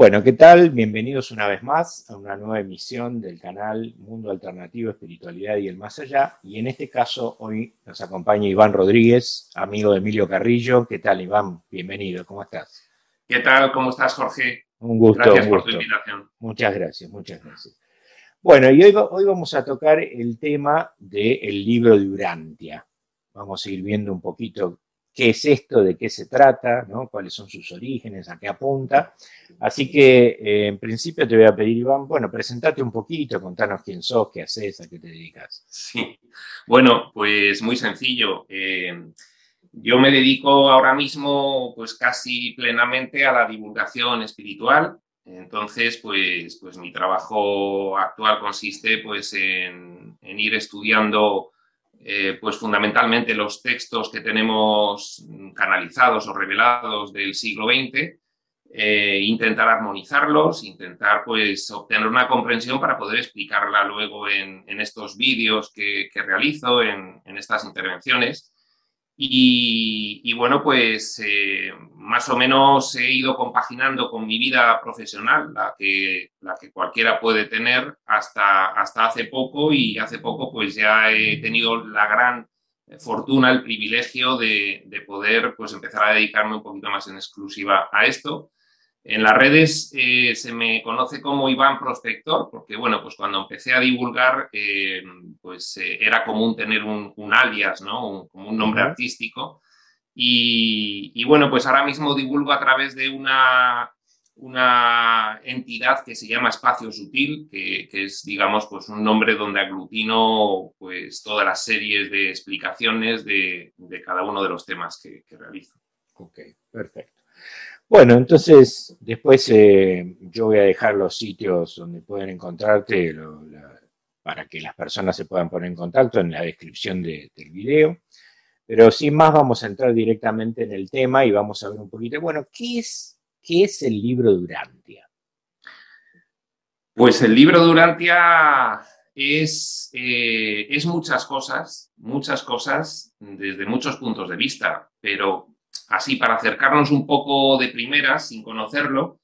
Bueno, ¿qué tal? Bienvenidos una vez más a una nueva emisión del canal Mundo Alternativo, Espiritualidad y el Más Allá. Y en este caso hoy nos acompaña Iván Rodríguez, amigo de Emilio Carrillo. ¿Qué tal, Iván? Bienvenido, ¿cómo estás? ¿Qué tal? ¿Cómo estás, Jorge? Un gusto. Gracias un por tu invitación. Muchas gracias, muchas gracias. Bueno, y hoy, hoy vamos a tocar el tema del libro de Urantia. Vamos a ir viendo un poquito qué es esto, de qué se trata, cuáles son sus orígenes, a qué apunta. Así que, eh, en principio, te voy a pedir, Iván, bueno, presentate un poquito, contanos quién sos, qué haces, a qué te dedicas. Sí. Bueno, pues muy sencillo. Eh, yo me dedico ahora mismo, pues casi plenamente a la divulgación espiritual. Entonces, pues, pues mi trabajo actual consiste, pues, en ir estudiando, eh, pues, fundamentalmente los textos que tenemos canalizados o revelados del siglo XX. eh, intentar armonizarlos, intentar pues obtener una comprensión para poder explicarla luego en, estos vídeos que, realizo, en, estas intervenciones. Y, bueno, pues eh, más o menos he ido compaginando con mi vida profesional, la que, la que cualquiera puede tener hasta, hasta hace poco y hace poco pues ya he tenido la gran fortuna, el privilegio de, de poder pues empezar a dedicarme un poquito más en exclusiva a esto. En las redes eh, se me conoce como Iván Prospector, porque bueno, pues cuando empecé a divulgar, eh, pues eh, era común tener un, un alias, ¿no? Un, como un nombre artístico. Y, y, bueno, pues ahora mismo divulgo a través de una, una entidad que se llama Espacio Sutil, que, que, es, digamos, pues un nombre donde aglutino pues todas las series de explicaciones de, de cada uno de los temas que, que realizo. Ok, perfecto. Bueno, entonces después eh, yo voy a dejar los sitios donde pueden encontrarte para que las personas se puedan poner en contacto en la descripción de, del video. Pero sin más vamos a entrar directamente en el tema y vamos a ver un poquito, bueno, ¿qué es, qué es el libro de Urantia? Pues el libro de Urantia es, eh, es muchas cosas, muchas cosas desde muchos puntos de vista, pero así para acercarnos un poco de primeras, sin conocerlo,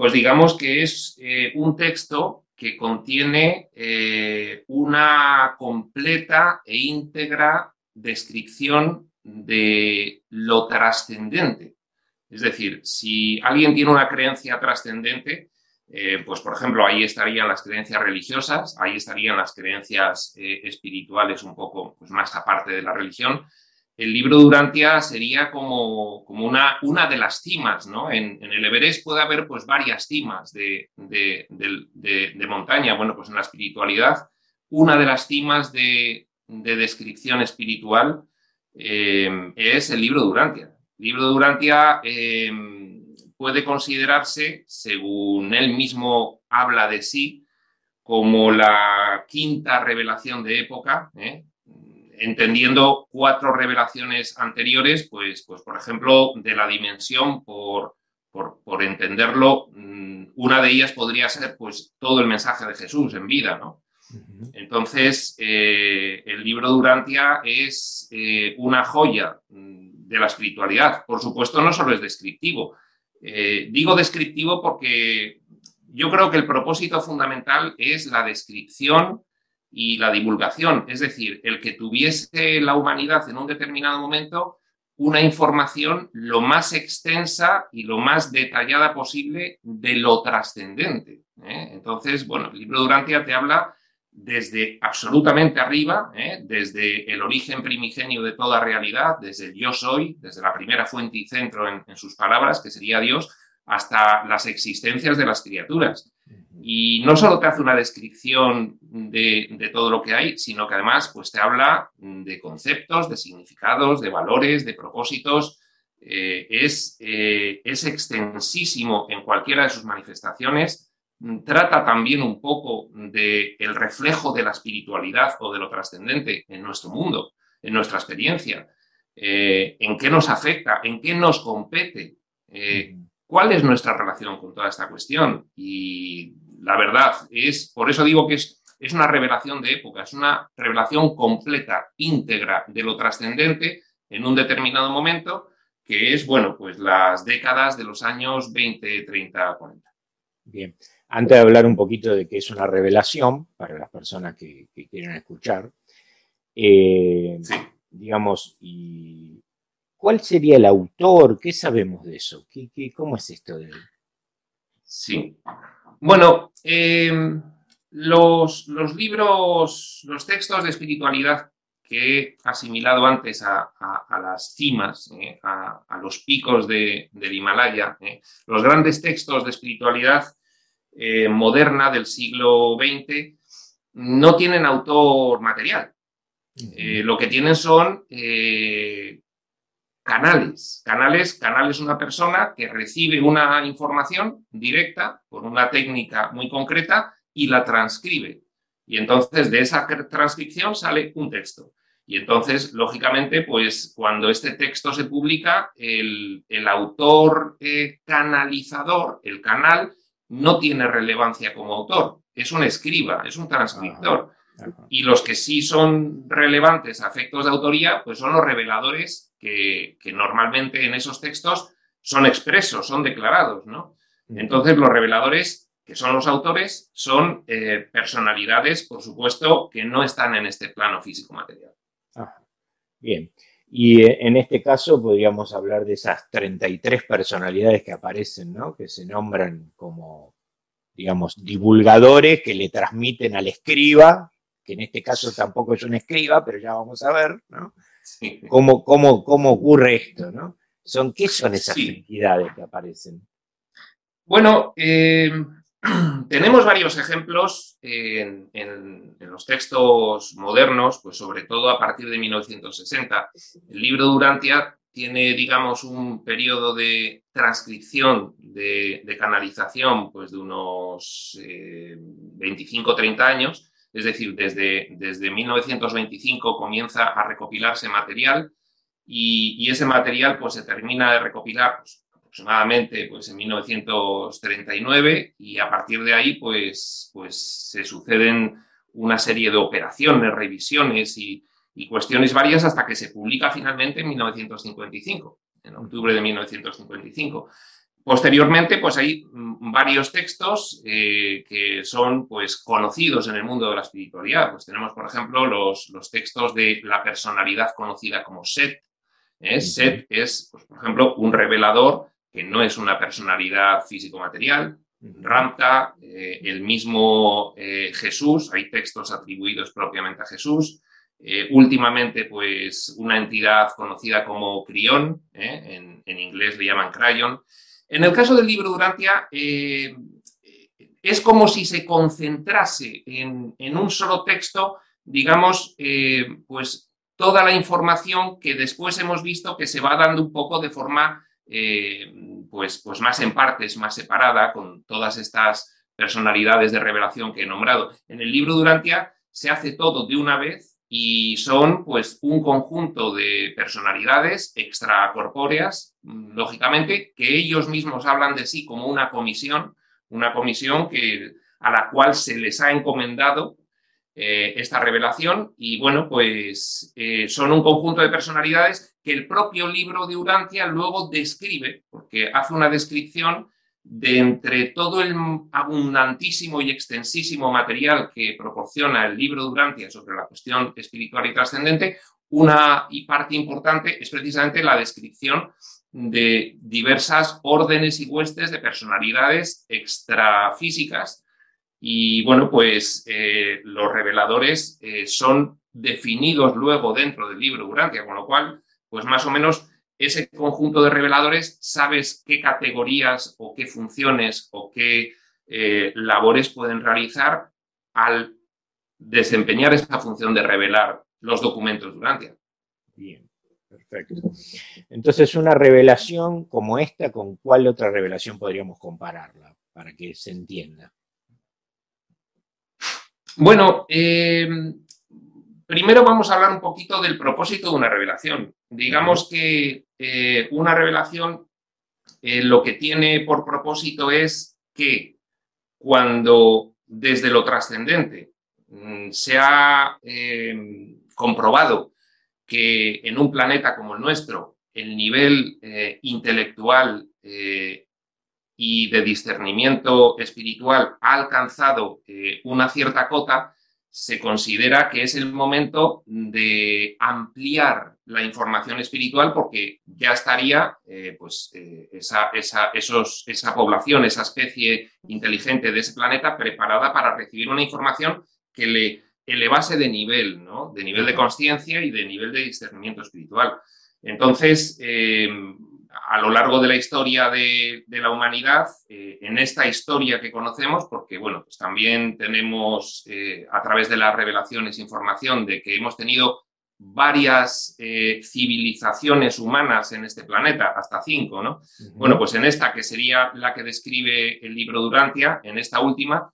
pues digamos que es eh, un texto que contiene eh, una completa e íntegra descripción de lo trascendente. Es decir, si alguien tiene una creencia trascendente, eh, pues por ejemplo, ahí estarían las creencias religiosas, ahí estarían las creencias espirituales un poco pues, más aparte de la religión, el libro de Urantia sería como, una, de las cimas, ¿no? En, el Everest puede haber pues varias cimas de, montaña. Bueno, pues en la espiritualidad, una de las cimas de, descripción espiritual eh, es el libro de Urantia. El libro de Urantia eh, puede considerarse, según él mismo habla de sí, como la quinta revelación de época, ¿eh? Entendiendo cuatro revelaciones anteriores, pues, pues por ejemplo, de la dimensión, por, por, por, entenderlo, mm, una de ellas podría ser pues todo el mensaje de Jesús en vida, ¿no? Entonces, eh, el libro de Urantia es eh, una joya mm, de la espiritualidad. Por supuesto, no solo es descriptivo. Eh, digo descriptivo porque yo creo que el propósito fundamental es la descripción y la divulgación, es decir, el que tuviese la humanidad en un determinado momento una información lo más extensa y lo más detallada posible de lo trascendente. ¿eh? Entonces, bueno, el libro de Urantia te habla desde absolutamente arriba, ¿eh? desde el origen primigenio de toda realidad, desde el yo soy, desde la primera fuente y centro en, en sus palabras, que sería Dios, hasta las existencias de las criaturas. Y no solo te hace una descripción de, de, todo lo que hay, sino que además pues, te habla de conceptos, de significados, de valores, de propósitos. Eh, es, eh, es extensísimo en cualquiera de sus manifestaciones. Trata también un poco del el reflejo de la espiritualidad o de lo trascendente en nuestro mundo, en nuestra experiencia. Eh, en qué nos afecta, en qué nos compete. ¿Cuál es nuestra relación con toda esta cuestión? Y la verdad es, por eso digo que es, es una revelación de época, es una revelación completa, íntegra de lo trascendente en un determinado momento, que es, bueno, pues las décadas de los años 20, 30, 40. Bien, antes de hablar un poquito de qué es una revelación, para las personas que, quieren escuchar, eh, digamos, y ¿cuál sería el autor? ¿Qué sabemos de eso? ¿Qué, cómo es esto de Sí. Bueno, em, los, libros, los textos de espiritualidad que he asimilado antes a, las cimas, eh, a, los picos del Himalaya, eh, los grandes textos de espiritualidad eh, moderna del siglo XX no tienen autor material. lo que tienen son canales. Canales, canal es una persona que recibe una información directa por una técnica muy concreta y la transcribe. Y entonces de esa transcripción sale un texto. Y entonces, lógicamente, pues cuando este texto se publica, el, autor eh, canalizador, el canal, no tiene relevancia como autor. Es un escriba, es un transcriptor. Y los que sí son relevantes a efectos de autoría, pues son los reveladores que, normalmente en esos textos son expresos, son declarados, ¿no? Entonces, los reveladores, que son los autores, son eh, personalidades, por supuesto, que no están en este plano físico-material. Bien. Y eh, en este caso podríamos hablar de esas 33 personalidades que aparecen, ¿no? Que se nombran como, digamos, divulgadores que le transmiten al escriba, que en este caso tampoco es un escriba, pero ya vamos a ver, ¿no? ¿Cómo, cómo, cómo ocurre esto, ¿no? Son, ¿Qué son esas entidades que aparecen? Bueno, eh, tenemos varios ejemplos en, los textos modernos, pues sobre todo a partir de 1960. El libro Durantia tiene, digamos, un periodo de transcripción, de, canalización, pues de unos 25-30 eh, años, es decir, desde, desde 1925 comienza a recopilarse material y, ese material pues se termina de recopilar pues, aproximadamente pues, en 1939 y a partir de ahí pues, pues se suceden una serie de operaciones, revisiones y, cuestiones varias hasta que se publica finalmente en 1955, en octubre de 1955. Posteriormente, pues hay varios textos eh, que son pues, conocidos en el mundo de la espiritualidad. Pues tenemos, por ejemplo, los, los textos de la personalidad conocida como Set. ¿eh? Set es, pues, por ejemplo, un revelador que no es una personalidad físico-material. Ramta, eh, el mismo Jesús, hay textos atribuidos propiamente a Jesús. Eh, últimamente, pues una entidad conocida como Crión, en, inglés le llaman Crayon. En el caso del libro Durantia, es como si se concentrase en, un solo texto, digamos, pues toda la información que después hemos visto que se va dando un poco de forma eh, pues, pues más en partes, más separada, con todas estas personalidades de revelación que he nombrado. En el libro Durantia se hace todo de una vez y son pues un conjunto de personalidades extracorpóreas, lógicamente, que ellos mismos hablan de sí como una comisión, una comisión que, a la cual se les ha encomendado eh, esta revelación. Y bueno, pues eh, son un conjunto de personalidades que el propio libro de Urantia luego describe, porque hace una descripción de entre todo el abundantísimo y extensísimo material que proporciona el libro de Urantia sobre la cuestión espiritual y trascendente, una y parte importante es precisamente la descripción de diversas órdenes y huestes de personalidades extrafísicas y bueno, pues eh, los reveladores eh, son definidos luego dentro del libro Urantia, con lo cual, pues más o menos ese conjunto de reveladores sabes qué categorías o qué funciones o qué eh, labores pueden realizar al desempeñar esa función de revelar los documentos Urantia. Bien, perfecto. Entonces, una revelación como esta, ¿con cuál otra revelación podríamos compararla para que se entienda? Bueno, eh, primero vamos a hablar un poquito del propósito de una revelación. Digamos que eh, una revelación eh, lo que tiene por propósito es que cuando desde lo trascendente mm, se ha comprobado que en un planeta como el nuestro el nivel intelectual y de discernimiento espiritual ha alcanzado eh, una cierta cota, se considera que es el momento de ampliar la información espiritual porque ya estaría eh, pues, eh, esa, esos, esa población, esa especie inteligente de ese planeta preparada para recibir una información que le elevase de nivel, ¿no? de nivel de conciencia y de nivel de discernimiento espiritual. Entonces, eh, a lo largo de la historia de, la humanidad, eh, en esta historia que conocemos, porque bueno, pues también tenemos eh, a través de las revelaciones información de que hemos tenido varias civilizaciones humanas en este planeta, hasta cinco, ¿no? Bueno, pues en esta, que sería la que describe el libro Durantia, en esta última,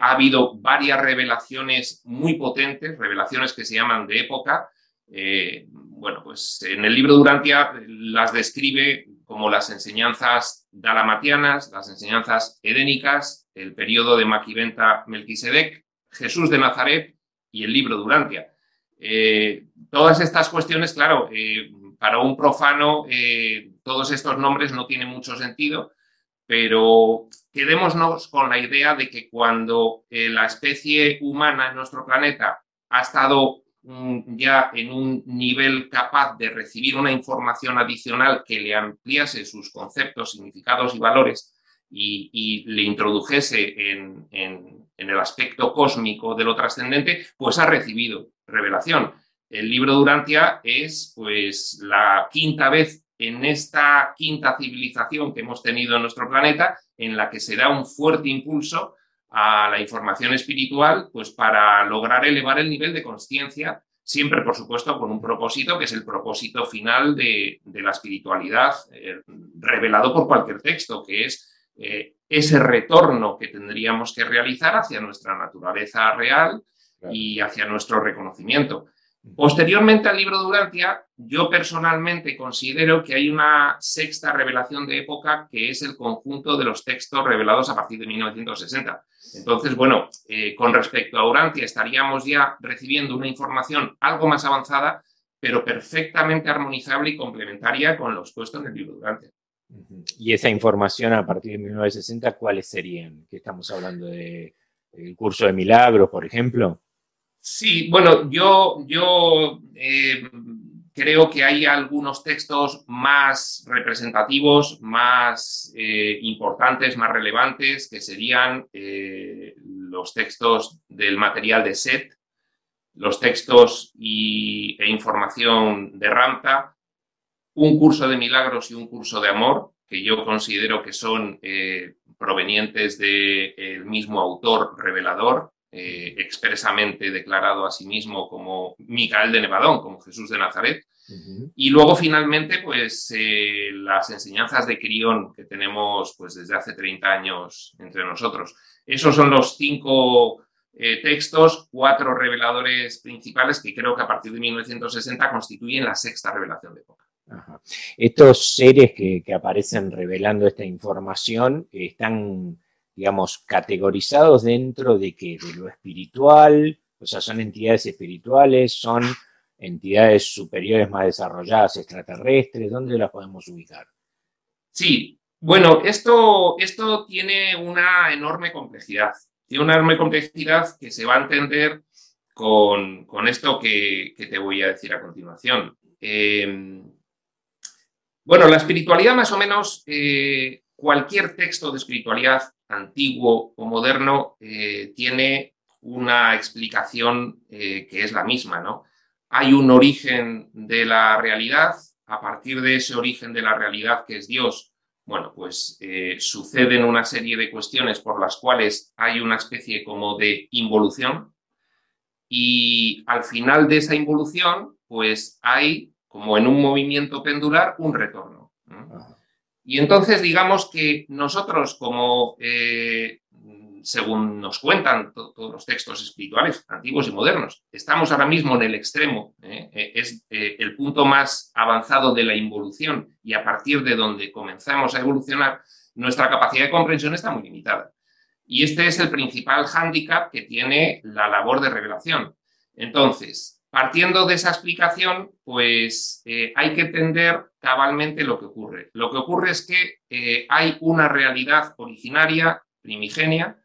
ha habido varias revelaciones muy potentes, revelaciones que se llaman de época, eh, bueno, pues en el libro Durantia las describe como las enseñanzas dalamatianas, las enseñanzas edénicas, el periodo de Maquiventa Melquisedec, Jesús de Nazaret y el libro Durantia. Eh, todas estas cuestiones, claro, eh, para un profano todos estos nombres no tienen mucho sentido, pero quedémonos con la idea de que cuando la especie humana en nuestro planeta ha estado ya en un nivel capaz de recibir una información adicional que le ampliase sus conceptos, significados y valores y, le introdujese en, el aspecto cósmico de lo trascendente, pues ha recibido revelación. El libro Durantia es pues la quinta vez en esta quinta civilización que hemos tenido en nuestro planeta en la que se da un fuerte impulso a la información espiritual, pues para lograr elevar el nivel de conciencia, siempre, por supuesto, con un propósito que es el propósito final de, la espiritualidad, eh, revelado por cualquier texto, que es eh, ese retorno que tendríamos que realizar hacia nuestra naturaleza real y hacia nuestro reconocimiento. Posteriormente al libro Durantia, yo personalmente considero que hay una sexta revelación de época que es el conjunto de los textos revelados a partir de 1960. Entonces, bueno, eh, con respecto a Durantia estaríamos ya recibiendo una información algo más avanzada, pero perfectamente armonizable y complementaria con los puestos en el libro Durantia. Y esa información a partir de 1960, ¿cuáles serían? ¿Qué estamos hablando de el curso de milagros, por ejemplo? Sí, bueno, yo, eh, creo que hay algunos textos más representativos, más eh, importantes, más relevantes, que serían eh, los textos del material de SET, los textos e información de Ramta, un curso de milagros y un curso de amor, que yo considero que son provenientes del mismo autor revelador, eh, expresamente declarado a sí mismo como Micael de Nevadón, como Jesús de Nazaret. Y luego finalmente, pues eh, las enseñanzas de Crión que tenemos pues desde hace 30 años entre nosotros. Esos son los cinco eh, textos, cuatro reveladores principales que creo que a partir de 1960 constituyen la sexta revelación de época. Estos seres que, que, aparecen revelando esta información están digamos, categorizados dentro de que de lo espiritual, o sea, son entidades espirituales, son entidades superiores más desarrolladas, extraterrestres, ¿dónde las podemos ubicar? Sí, bueno, esto, esto tiene una enorme complejidad. Tiene una enorme complejidad que se va a entender con, esto que, te voy a decir a continuación. Eh, bueno, la espiritualidad más o menos, eh, cualquier texto de espiritualidad antiguo o moderno eh, tiene una explicación eh, que es la misma, ¿no? Hay un origen de la realidad, a partir de ese origen de la realidad que es Dios, bueno, pues eh, suceden una serie de cuestiones por las cuales hay una especie como de involución y al final de esa involución, pues hay, como en un movimiento pendular, un retorno. Y entonces digamos que nosotros como, eh, según nos cuentan todos los textos espirituales, antiguos y modernos, estamos ahora mismo en el extremo, ¿eh? Eh, es el punto más avanzado de la involución y a partir de donde comenzamos a evolucionar, nuestra capacidad de comprensión está muy limitada. Y este es el principal hándicap que tiene la labor de revelación. Entonces, Partiendo de esa explicación, pues eh, hay que entender cabalmente lo que ocurre. Lo que ocurre es que eh, hay una realidad originaria, primigenia,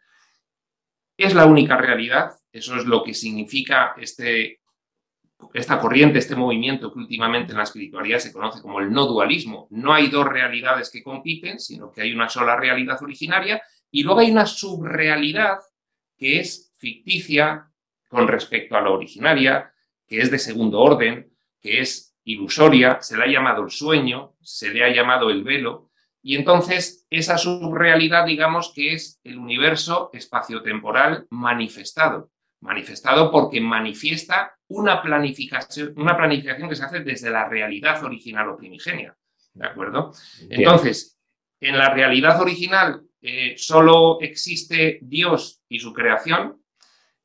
es la única realidad, eso es lo que significa este, esta corriente, este movimiento que últimamente en la espiritualidad se conoce como el no dualismo. No hay dos realidades que compiten, sino que hay una sola realidad originaria y luego hay una subrealidad que es ficticia con respecto a la originaria, que es de segundo orden, que es ilusoria, se le ha llamado el sueño, se le ha llamado el velo, y entonces esa subrealidad, digamos que es el universo espaciotemporal manifestado, manifestado porque manifiesta una planificación, una planificación que se hace desde la realidad original o primigenia, ¿de acuerdo? Entonces, en la realidad original eh, solo existe Dios y su creación,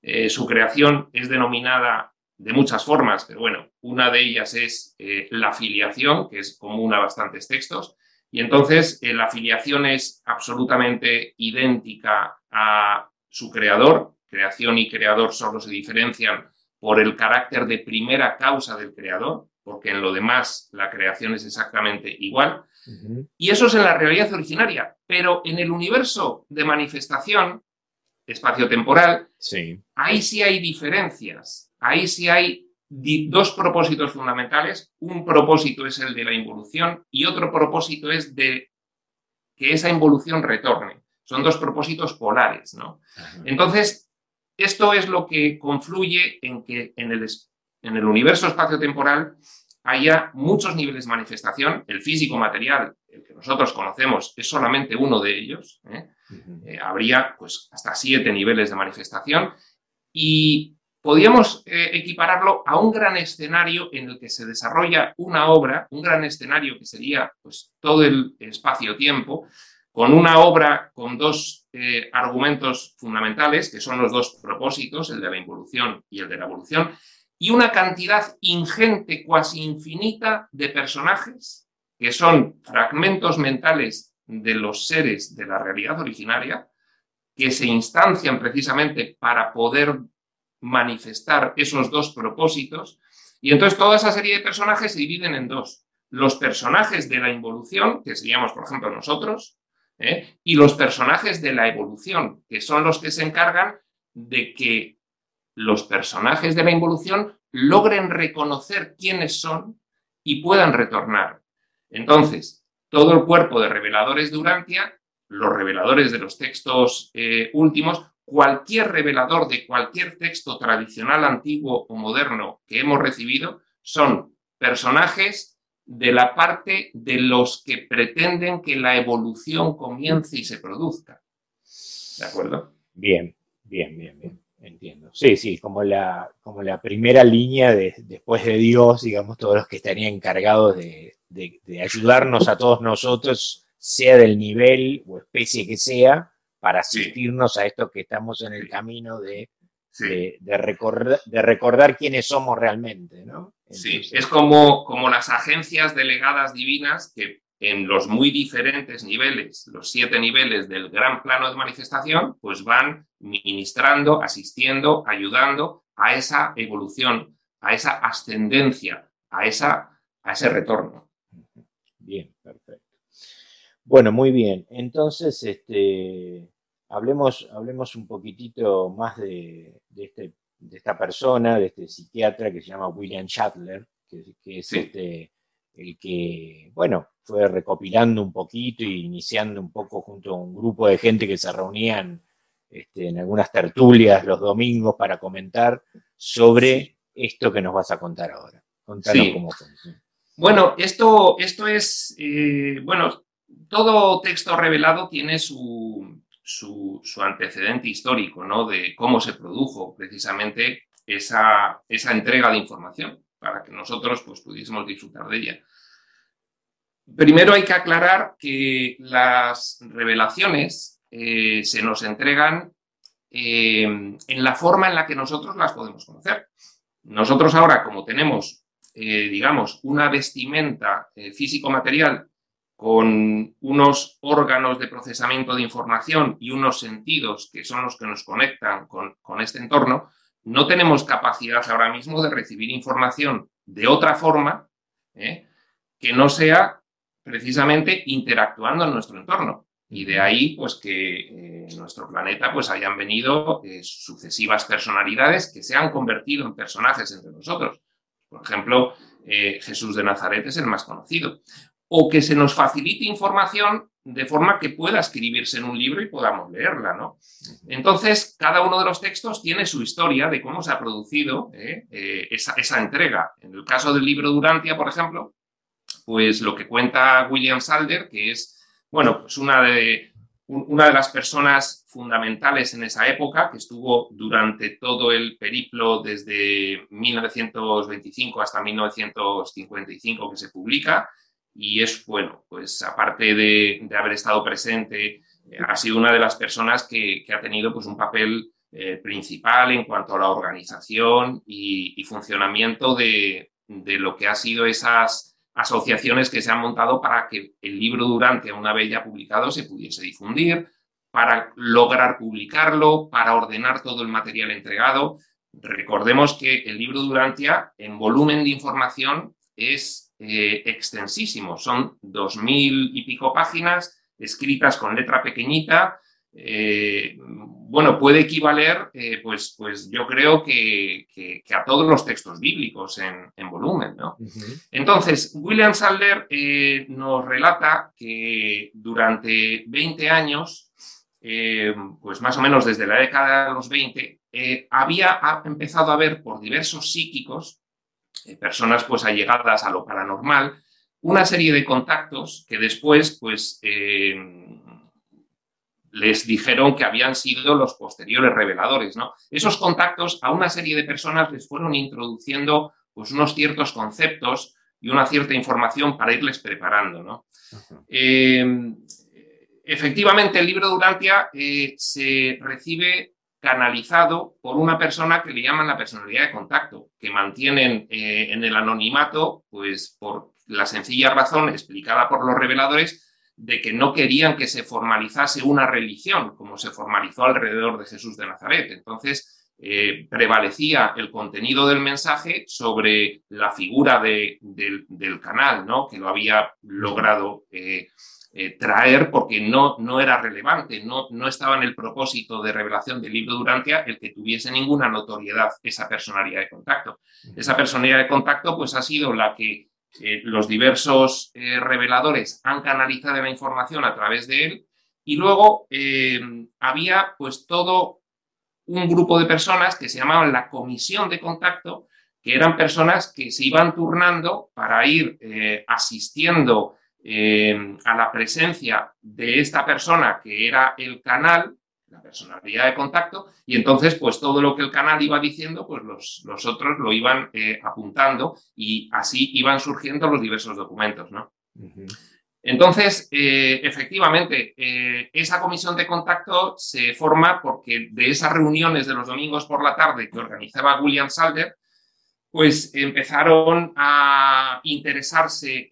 eh, su creación es denominada de muchas formas, pero bueno, una de ellas es eh, la filiación, que es común a bastantes textos, y entonces eh, la filiación es absolutamente idéntica a su creador, creación y creador solo se diferencian por el carácter de primera causa del creador, porque en lo demás la creación es exactamente igual, y eso es en la realidad originaria, pero en el universo de manifestación espacio-temporal, sí. ahí sí hay diferencias ahí sí hay dos propósitos fundamentales. Un propósito es el de la involución y otro propósito es de que esa involución retorne. Son dos propósitos polares, ¿no? Entonces, esto es lo que confluye en que en el, en el universo espacio-temporal haya muchos niveles de manifestación. El físico material, el que nosotros conocemos, es solamente uno de ellos. ¿eh? Eh, habría pues, hasta siete niveles de manifestación. Y podríamos eh, equipararlo a un gran escenario en el que se desarrolla una obra, un gran escenario que sería pues, todo el espacio-tiempo, con una obra con dos eh, argumentos fundamentales, que son los dos propósitos, el de la involución y el de la evolución, y una cantidad ingente, cuasi infinita, de personajes, que son fragmentos mentales de los seres de la realidad originaria, que se instancian precisamente para poder manifestar esos dos propósitos. Y entonces toda esa serie de personajes se dividen en dos. Los personajes de la involución, que seríamos, por ejemplo, nosotros, ¿eh? y los personajes de la evolución, que son los que se encargan de que los personajes de la involución logren reconocer quiénes son y puedan retornar. Entonces, todo el cuerpo de reveladores de Urantia, los reveladores de los textos eh, últimos, cualquier revelador de cualquier texto tradicional, antiguo o moderno que hemos recibido son personajes de la parte de los que pretenden que la evolución comience y se produzca. ¿De acuerdo? Bien, bien, bien, bien. Entiendo. Sí, sí, como la, como la primera línea de, después de Dios, digamos, todos los que estarían encargados de, de ayudarnos a todos nosotros, sea del nivel o especie que sea, para asistirnos a esto que estamos en el camino de, de, recordar, de, recordar, quiénes somos realmente, ¿no? sí, es como, como las agencias delegadas divinas que en los muy diferentes niveles, los siete niveles del gran plano de manifestación, pues van ministrando, asistiendo, ayudando a esa evolución, a esa ascendencia, a, esa, a ese retorno. Perfecto. Bueno, muy bien. Entonces, este, hablemos, hablemos un poquitito más de, este, de, esta persona, de este psiquiatra que se llama William Shatler, que, es este, el que, bueno, fue recopilando un poquito y iniciando un poco junto a un grupo de gente que se reunían este, en algunas tertulias los domingos para comentar sobre esto que nos vas a contar ahora. Contanos cómo fue. Bueno, esto, esto es, eh, bueno, todo texto revelado tiene su, su, antecedente histórico, ¿no? De cómo se produjo precisamente esa, esa entrega de información para que nosotros pues, pudiésemos disfrutar de ella. Primero hay que aclarar que las revelaciones eh, se nos entregan eh, en la forma en la que nosotros las podemos conocer. Nosotros ahora, como tenemos, eh, digamos, una vestimenta físico-material con unos órganos de procesamiento de información y unos sentidos que son los que nos conectan con, este entorno, no tenemos capacidad ahora mismo de recibir información de otra forma ¿eh? que no sea precisamente interactuando en nuestro entorno. Y de ahí, pues, que eh, en nuestro planeta, pues, hayan venido eh, sucesivas personalidades que se han convertido en personajes entre nosotros. Por ejemplo, Jesús de Nazaret es el más conocido. O que se nos facilite información de forma que pueda escribirse en un libro y podamos leerla, ¿no? Entonces, cada uno de los textos tiene su historia de cómo se ha producido esa, esa, entrega. En el caso del libro Durantia, por ejemplo, pues lo que cuenta William Salder, que es, bueno, pues una de, una de las personas fundamentales en esa época, que estuvo durante todo el periplo desde 1925 hasta 1955 que se publica, y es, bueno, pues aparte de, haber estado presente, eh, ha sido una de las personas que, ha tenido pues un papel eh, principal en cuanto a la organización y, funcionamiento de, de, lo que ha sido esas asociaciones que se han montado para que el libro Durante, una vez ya publicado, se pudiese difundir, para lograr publicarlo, para ordenar todo el material entregado. Recordemos que el libro Durantia, en volumen de información, es eh, extensísimo. Son dos mil y pico páginas escritas con letra pequeñita, eh, bueno, puede equivaler, eh, pues, pues yo creo que, a todos los textos bíblicos en, volumen. ¿no? Entonces, William Sadler nos relata que durante 20 años, pues más o menos desde la década de los 20, había empezado a ver por diversos psíquicos, personas pues allegadas a lo paranormal, una serie de contactos que después, pues, les dijeron que habían sido los posteriores reveladores, ¿no? Esos contactos a una serie de personas les fueron introduciendo pues unos ciertos conceptos y una cierta información para irles preparando, ¿no? Eh, efectivamente, el libro de Durantia eh, se recibe canalizado por una persona que le llaman la personalidad de contacto, que mantienen eh, en el anonimato, pues por la sencilla razón explicada por los reveladores, de que no querían que se formalizase una religión, como se formalizó alrededor de Jesús de Nazaret. Entonces, eh, prevalecía el contenido del mensaje sobre la figura del canal, ¿no? que lo había logrado eh, traer porque no, no era relevante, no, no estaba en el propósito de revelación del libro Durantia el que tuviese ninguna notoriedad esa personalidad de contacto. Esa personalidad de contacto pues ha sido la que los diversos eh, reveladores han canalizado la información a través de él y luego eh, había pues todo un grupo de personas que se llamaban la comisión de contacto, que eran personas que se iban turnando para ir eh, a la presencia de esta persona que era el canal la personalidad de contacto, y entonces, pues todo lo que el canal iba diciendo, pues los, otros lo iban eh, apuntando y así iban surgiendo los diversos documentos, ¿no? Entonces, eh, efectivamente, eh, esa comisión de contacto se forma porque de esas reuniones de los domingos por la tarde que organizaba William Salder, pues empezaron a interesarse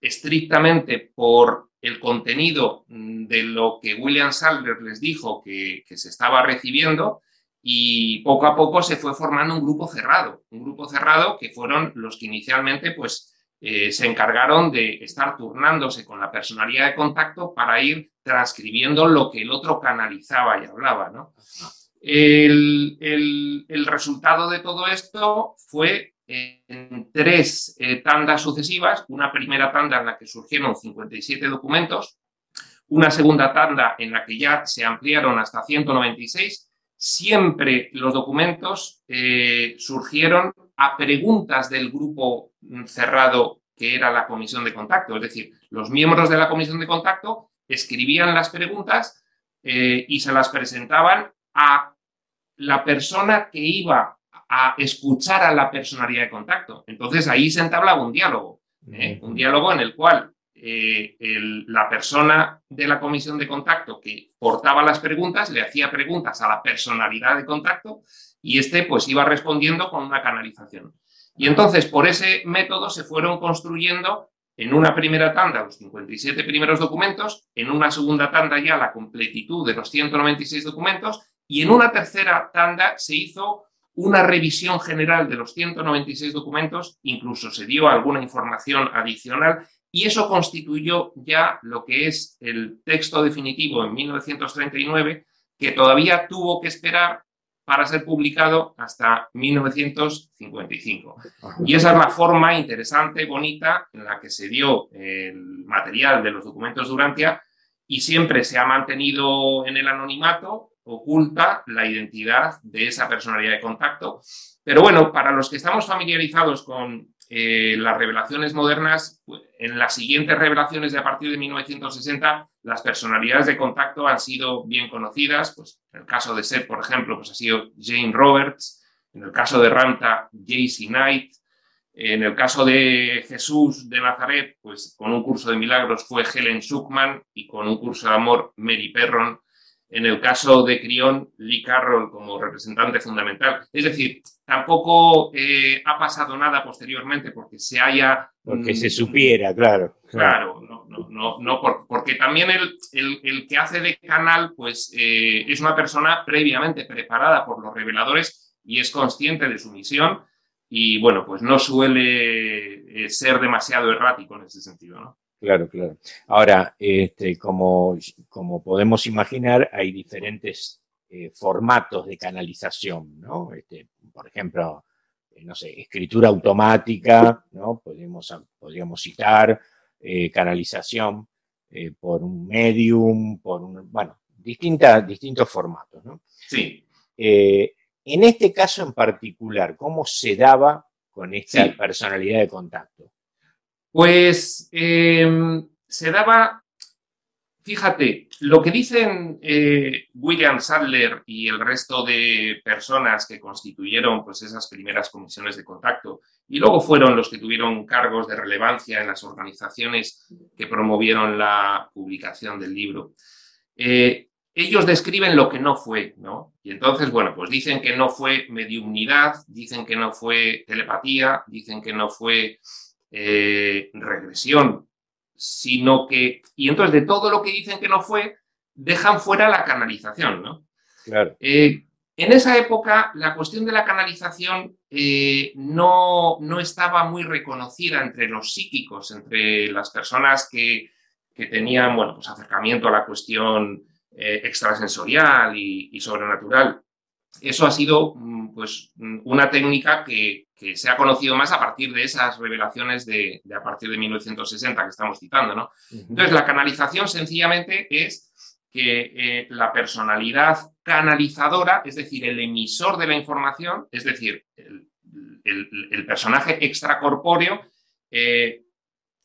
estrictamente por el contenido mm, de lo que William Sadler les dijo que, se estaba recibiendo y poco a poco se fue formando un grupo cerrado, un grupo cerrado que fueron los que inicialmente pues eh, se encargaron de estar turnándose con la personalidad de contacto para ir transcribiendo lo que el otro canalizaba y hablaba. ¿no? El, el resultado de todo esto fue en tres eh, tandas sucesivas, una primera tanda en la que surgieron 57 documentos, una segunda tanda en la que ya se ampliaron hasta 196. Siempre los documentos eh, surgieron a preguntas del grupo cerrado que era la comisión de contacto. Es decir, los miembros de la comisión de contacto escribían las preguntas eh, y se las presentaban a la persona que iba a escuchar a la personalidad de contacto. Entonces ahí se entablaba un diálogo, ¿eh? un diálogo en el cual eh, la persona de la comisión de contacto que portaba las preguntas le hacía preguntas a la personalidad de contacto y este pues iba respondiendo con una canalización. Y entonces por ese método se fueron construyendo en una primera tanda los 57 primeros documentos, en una segunda tanda ya la completitud de los 196 documentos y en una tercera tanda se hizo una revisión general de los 196 documentos, incluso se dio alguna información adicional y eso constituyó ya lo que es el texto definitivo en 1939, que todavía tuvo que esperar para ser publicado hasta 1955. Y esa es la forma interesante, bonita, en la que se dio el material de los documentos de Durantia y siempre se ha mantenido en el anonimato, oculta la identidad de esa personalidad de contacto. Pero bueno, para los que estamos familiarizados con eh, las revelaciones modernas, pues, en las siguientes revelaciones de a partir de 1960, las personalidades de contacto han sido bien conocidas. Pues, en el caso de Seth, por ejemplo, pues ha sido Jane Roberts. En el caso de Ranta, J.C. Knight. En el caso de Jesús de Nazaret, pues con un curso de milagros fue Helen Schuckman y con un curso de amor Mary Perron. En el caso de Crión, Lee Carroll como representante fundamental. Es decir, tampoco eh, ha pasado nada posteriormente porque se haya... Porque se mm, supiera, claro. Claro, no, no, no, no porque también el, el, que hace de canal, pues eh, es una persona previamente preparada por los reveladores y es consciente de su misión y bueno, pues no suele eh, ser demasiado errático en ese sentido, ¿no? Claro, claro. Ahora, este, como, como podemos imaginar, hay diferentes eh, formatos de canalización, ¿no? Este, por ejemplo, eh, no sé, escritura automática, ¿no? Podríamos, podríamos citar eh, canalización por un medium, por un, bueno, distintas, distintos formatos, ¿no? Sí. en este caso en particular, ¿cómo se daba con esta personalidad de contacto? Pues em, se daba, fíjate, lo que dicen eh, William Sadler y el resto de personas que constituyeron pues, esas primeras comisiones de contacto y luego fueron los que tuvieron cargos de relevancia en las organizaciones que promovieron la publicación del libro. Eh, ellos describen lo que no fue, ¿no? Y entonces, bueno, pues dicen que no fue mediunidad, dicen que no fue telepatía, dicen que no fue eh, regresión, sino que, y entonces de todo lo que dicen que no fue, dejan fuera la canalización, ¿no? Claro. Eh, en esa época, la cuestión de la canalización eh, no, no, estaba muy reconocida entre los psíquicos, entre las personas que, que tenían, bueno, pues acercamiento a la cuestión extrasensorial y, y sobrenatural. Eso ha sido, mm, pues, mm, una técnica que, que se ha conocido más a partir de esas revelaciones de, a partir de 1960 que estamos citando, ¿no? Entonces, la canalización sencillamente es que eh, la personalidad canalizadora, es decir, el emisor de la información, es decir, el, personaje extracorpóreo, eh,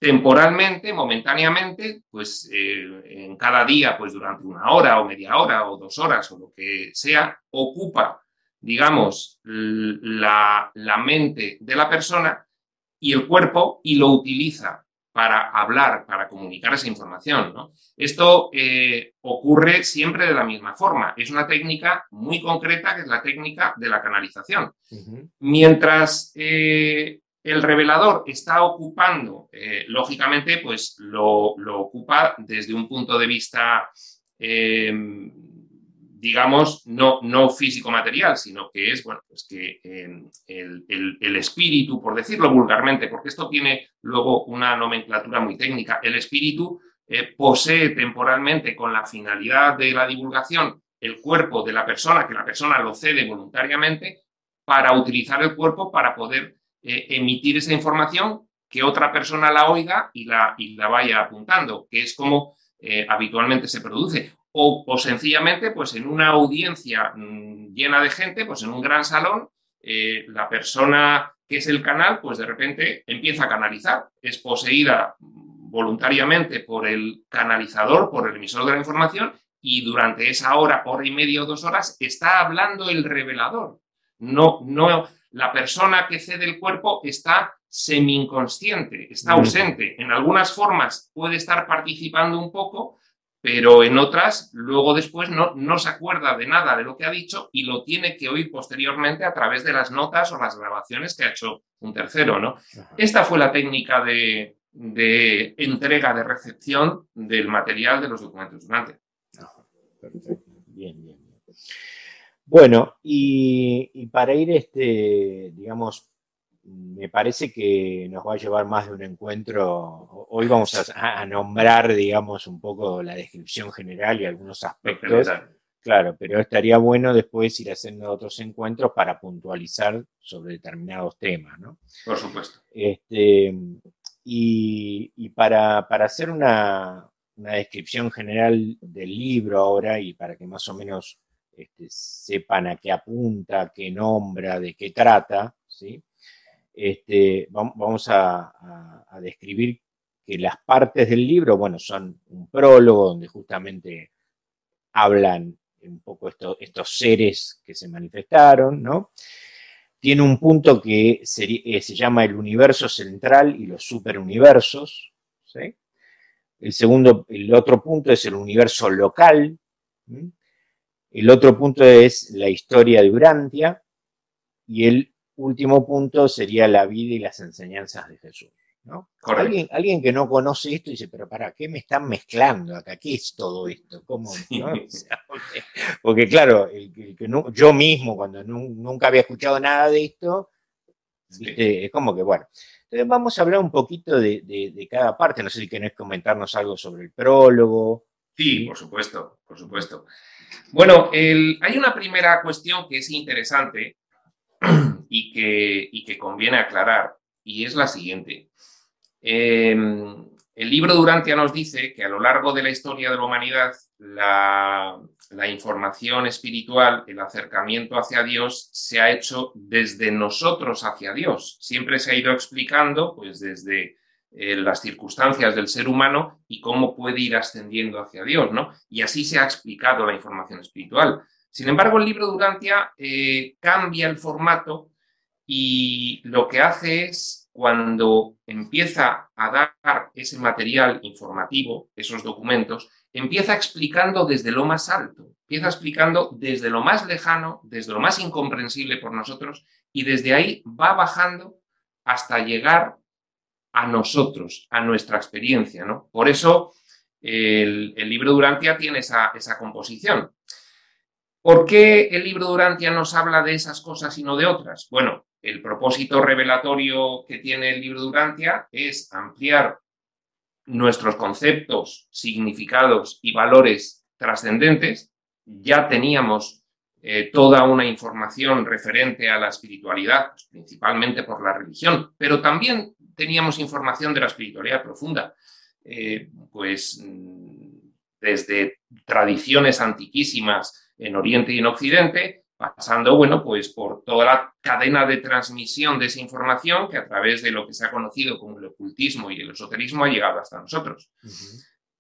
temporalmente, momentáneamente, pues eh, en cada día, pues durante una hora o media hora o dos horas o lo que sea, ocupa digamos, la, mente de la persona y el cuerpo y lo utiliza para hablar, para comunicar esa información. Esto eh, ocurre siempre de la misma forma. Es una técnica muy concreta que es la técnica de la canalización. Mientras eh, el revelador está ocupando, eh, lógicamente, pues lo, lo, ocupa desde un punto de vista digamos, no, no físico-material, sino que es, bueno, pues que em, el, espíritu, por decirlo vulgarmente, porque esto tiene luego una nomenclatura muy técnica, el espíritu eh, posee temporalmente con la finalidad de la divulgación el cuerpo de la persona, que la persona lo cede voluntariamente, para utilizar el cuerpo para poder eh, emitir esa información, que otra persona la oiga y la, y la vaya apuntando, que es como eh, habitualmente se produce o, sencillamente, pues en una audiencia mm, llena de gente, pues en un gran salón, eh, la persona que es el canal, pues de repente empieza a canalizar, es poseída voluntariamente por el canalizador, por el emisor de la información, y durante esa hora, hora y media o dos horas, está hablando el revelador. No, no, la persona que cede el cuerpo está semi-inconsciente, está ausente. En algunas formas puede estar participando un poco, pero en otras, luego después no, no, se acuerda de nada de lo que ha dicho y lo tiene que oír posteriormente a través de las notas o las grabaciones que ha hecho un tercero, ¿no? Esta fue la técnica de, entrega, de recepción del material de los documentos durante. Perfecto. Bueno, y, para ir, este, digamos, me parece que nos va a llevar más de un encuentro. Hoy vamos a, nombrar, digamos, un poco la descripción general y algunos aspectos. Claro, pero estaría bueno después ir haciendo otros encuentros para puntualizar sobre determinados temas, ¿no? Por supuesto. Este, y, para, hacer una, descripción general del libro ahora y para que más o menos este, sepan a qué apunta, qué nombra, de qué trata, ¿sí? Este, vamos a, describir que las partes del libro, bueno, son un prólogo donde justamente hablan un poco estos seres que se manifestaron, ¿no? Tiene un punto que eh, se, llama el universo central y los superuniversos. El segundo, el otro punto es el universo local, el otro punto es la historia de Urantia y el último punto sería la vida y las enseñanzas de Jesús. ¿no? Alguien, alguien, que no conoce esto dice, pero ¿para qué me están mezclando acá? ¿Qué es todo esto? ¿Cómo, porque, claro, yo mismo cuando nunca había escuchado nada de esto, es como que, bueno, entonces vamos a hablar un poquito de, cada parte, no sé si querés comentarnos algo sobre el prólogo. Sí, por supuesto, por supuesto. Bueno, hay una primera cuestión que es interesante y que, conviene aclarar, y es la siguiente. Em, el libro Durantia nos dice que a lo largo de la historia de la humanidad, la, información espiritual, el acercamiento hacia Dios, se ha hecho desde nosotros hacia Dios. Siempre se ha ido explicando, pues desde eh, las circunstancias del ser humano y cómo puede ir ascendiendo hacia Dios, ¿no? Y así se ha explicado la información espiritual. Sin embargo, el libro Durantia eh, cambia el formato y lo que hace es cuando empieza a dar ese material informativo, esos documentos, empieza explicando desde lo más alto, empieza explicando desde lo más lejano, desde lo más incomprensible por nosotros, y desde ahí va bajando hasta llegar a nosotros, a nuestra experiencia. ¿no? Por eso el, libro Durantia tiene esa, composición. ¿Por qué el libro Durantia nos habla de esas cosas y no de otras? Bueno, el propósito revelatorio que tiene el libro Durantia es ampliar nuestros conceptos, significados y valores trascendentes. Ya teníamos eh, toda una información referente a la espiritualidad, pues, principalmente por la religión, pero también teníamos información de la espiritualidad profunda, eh, pues mm, desde tradiciones antiquísimas en Oriente y en Occidente, pasando, bueno, pues por toda la cadena de transmisión de esa información que a través de lo que se ha conocido como el ocultismo y el esoterismo ha llegado hasta nosotros.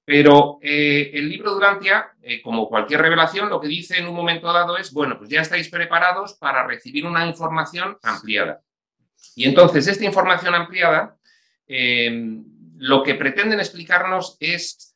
Pero eh, el libro Durantia, eh, como cualquier revelación, lo que dice en un momento dado es, bueno, pues ya estáis preparados para recibir una información ampliada. Y entonces, esta información ampliada, eh, lo que pretenden explicarnos es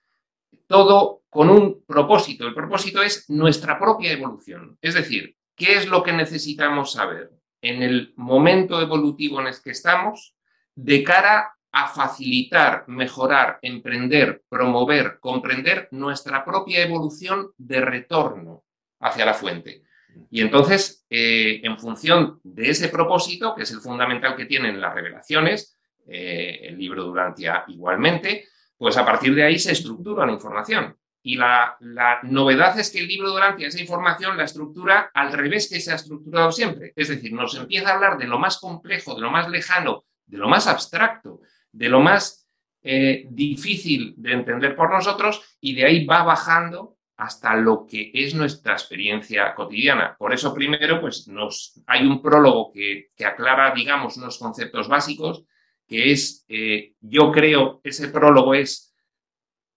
todo con un propósito. El propósito es nuestra propia evolución. Es decir, ¿Qué es lo que necesitamos saber en el momento evolutivo en el que estamos de cara a facilitar, mejorar, emprender, promover, comprender nuestra propia evolución de retorno hacia la fuente? Y entonces, eh, en función de ese propósito, que es el fundamental que tienen las revelaciones, eh, el libro Durantia igualmente, pues a partir de ahí se estructura la información. Y la, novedad es que el libro durante esa información la estructura al revés que se ha estructurado siempre. Es decir, nos empieza a hablar de lo más complejo, de lo más lejano, de lo más abstracto, de lo más eh, difícil de entender por nosotros y de ahí va bajando hasta lo que es nuestra experiencia cotidiana. Por eso primero, pues nos, hay un prólogo que, aclara, digamos, unos conceptos básicos, que es, eh, yo creo, ese prólogo es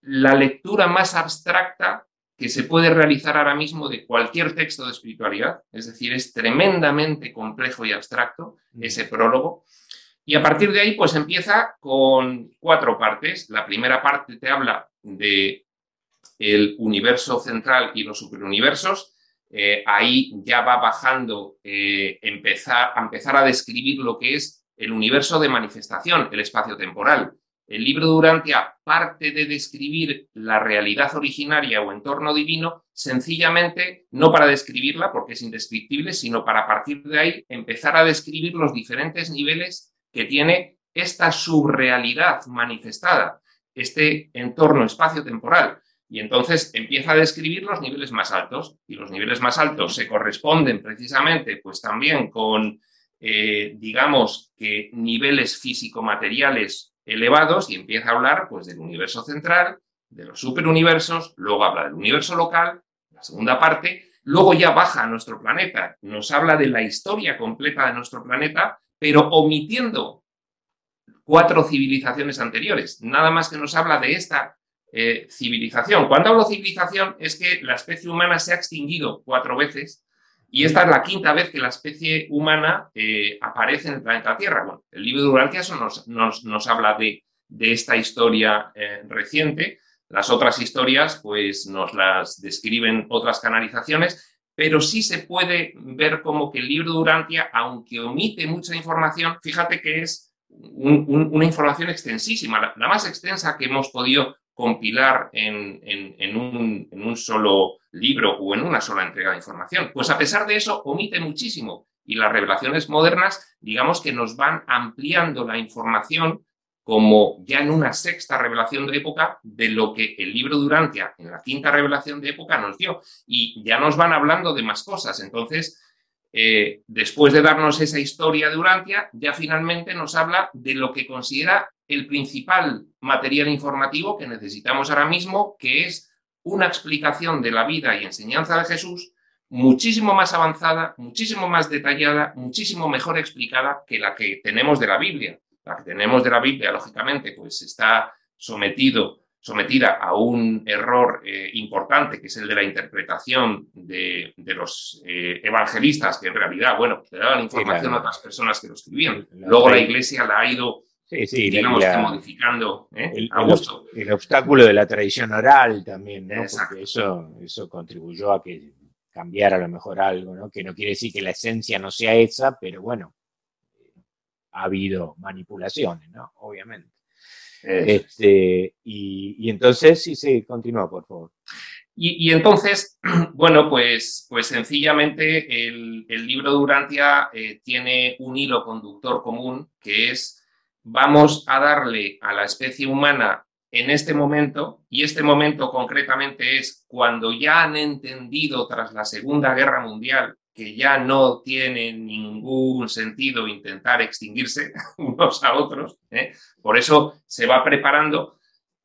la lectura más abstracta que se puede realizar ahora mismo de cualquier texto de espiritualidad, es decir, es tremendamente complejo y abstracto mm. ese prólogo. Y a partir de ahí, pues empieza con cuatro partes. La primera parte te habla de el universo central y los superuniversos. Eh, ahí ya va bajando, eh, empezar, a empezar a describir lo que es el universo de manifestación, el espacio temporal el libro de Durantia parte de describir la realidad originaria o entorno divino, sencillamente no para describirla porque es indescriptible, sino para partir de ahí empezar a describir los diferentes niveles que tiene esta subrealidad manifestada, este entorno espacio-temporal. Y entonces empieza a describir los niveles más altos y los niveles más altos se corresponden precisamente pues también con, eh, digamos que niveles físico-materiales elevados y empieza a hablar pues del universo central, de los superuniversos, luego habla del universo local, la segunda parte, luego ya baja a nuestro planeta, nos habla de la historia completa de nuestro planeta, pero omitiendo cuatro civilizaciones anteriores, nada más que nos habla de esta eh, civilización. Cuando hablo civilización es que la especie humana se ha extinguido cuatro veces y esta es la quinta vez que la especie humana eh, aparece en el planeta Tierra. El libro de Urantia nos, nos, habla de, de, esta historia eh, reciente. Las otras historias, pues, nos las describen otras canalizaciones, pero sí se puede ver como que el libro de Urantia, aunque omite mucha información, fíjate que es una información extensísima, la, más extensa que hemos podido compilar en, un, solo libro o en una sola entrega de información. Pues a pesar de eso, omite muchísimo y las revelaciones modernas, digamos que nos van ampliando la información como ya en una sexta revelación de época de lo que el libro Durantia en la quinta revelación de época nos dio. Y ya nos van hablando de más cosas. Entonces, eh, después de darnos esa historia de Urantia, ya finalmente nos habla de lo que considera el principal material informativo que necesitamos ahora mismo, que es una explicación de la vida y enseñanza de Jesús muchísimo más avanzada, muchísimo más detallada, muchísimo mejor explicada que la que tenemos de la Biblia. La que tenemos de la Biblia, lógicamente, pues está sometido sometida a un error eh, importante, que es el de la interpretación de, los eh, evangelistas, que en realidad, bueno, le daban información a otras personas que lo escribían. Luego la Iglesia la ha ido, digamos, modificando ¿eh? el, a gusto. El, obstáculo de la tradición oral también, ¿no? Porque eso, eso contribuyó a que cambiara a lo mejor algo, ¿no? Que no quiere decir que la esencia no sea esa, pero bueno, ha habido manipulaciones, ¿no? Obviamente. Este, y, entonces, sí, sí, continúa, por favor. Y, entonces, bueno, pues, pues sencillamente el, libro de Urantia eh, tiene un hilo conductor común que es vamos a darle a la especie humana en este momento, y este momento concretamente es cuando ya han entendido tras la Segunda Guerra Mundial que ya no tiene ningún sentido intentar extinguirse unos a otros. ¿eh? Por eso se va preparando,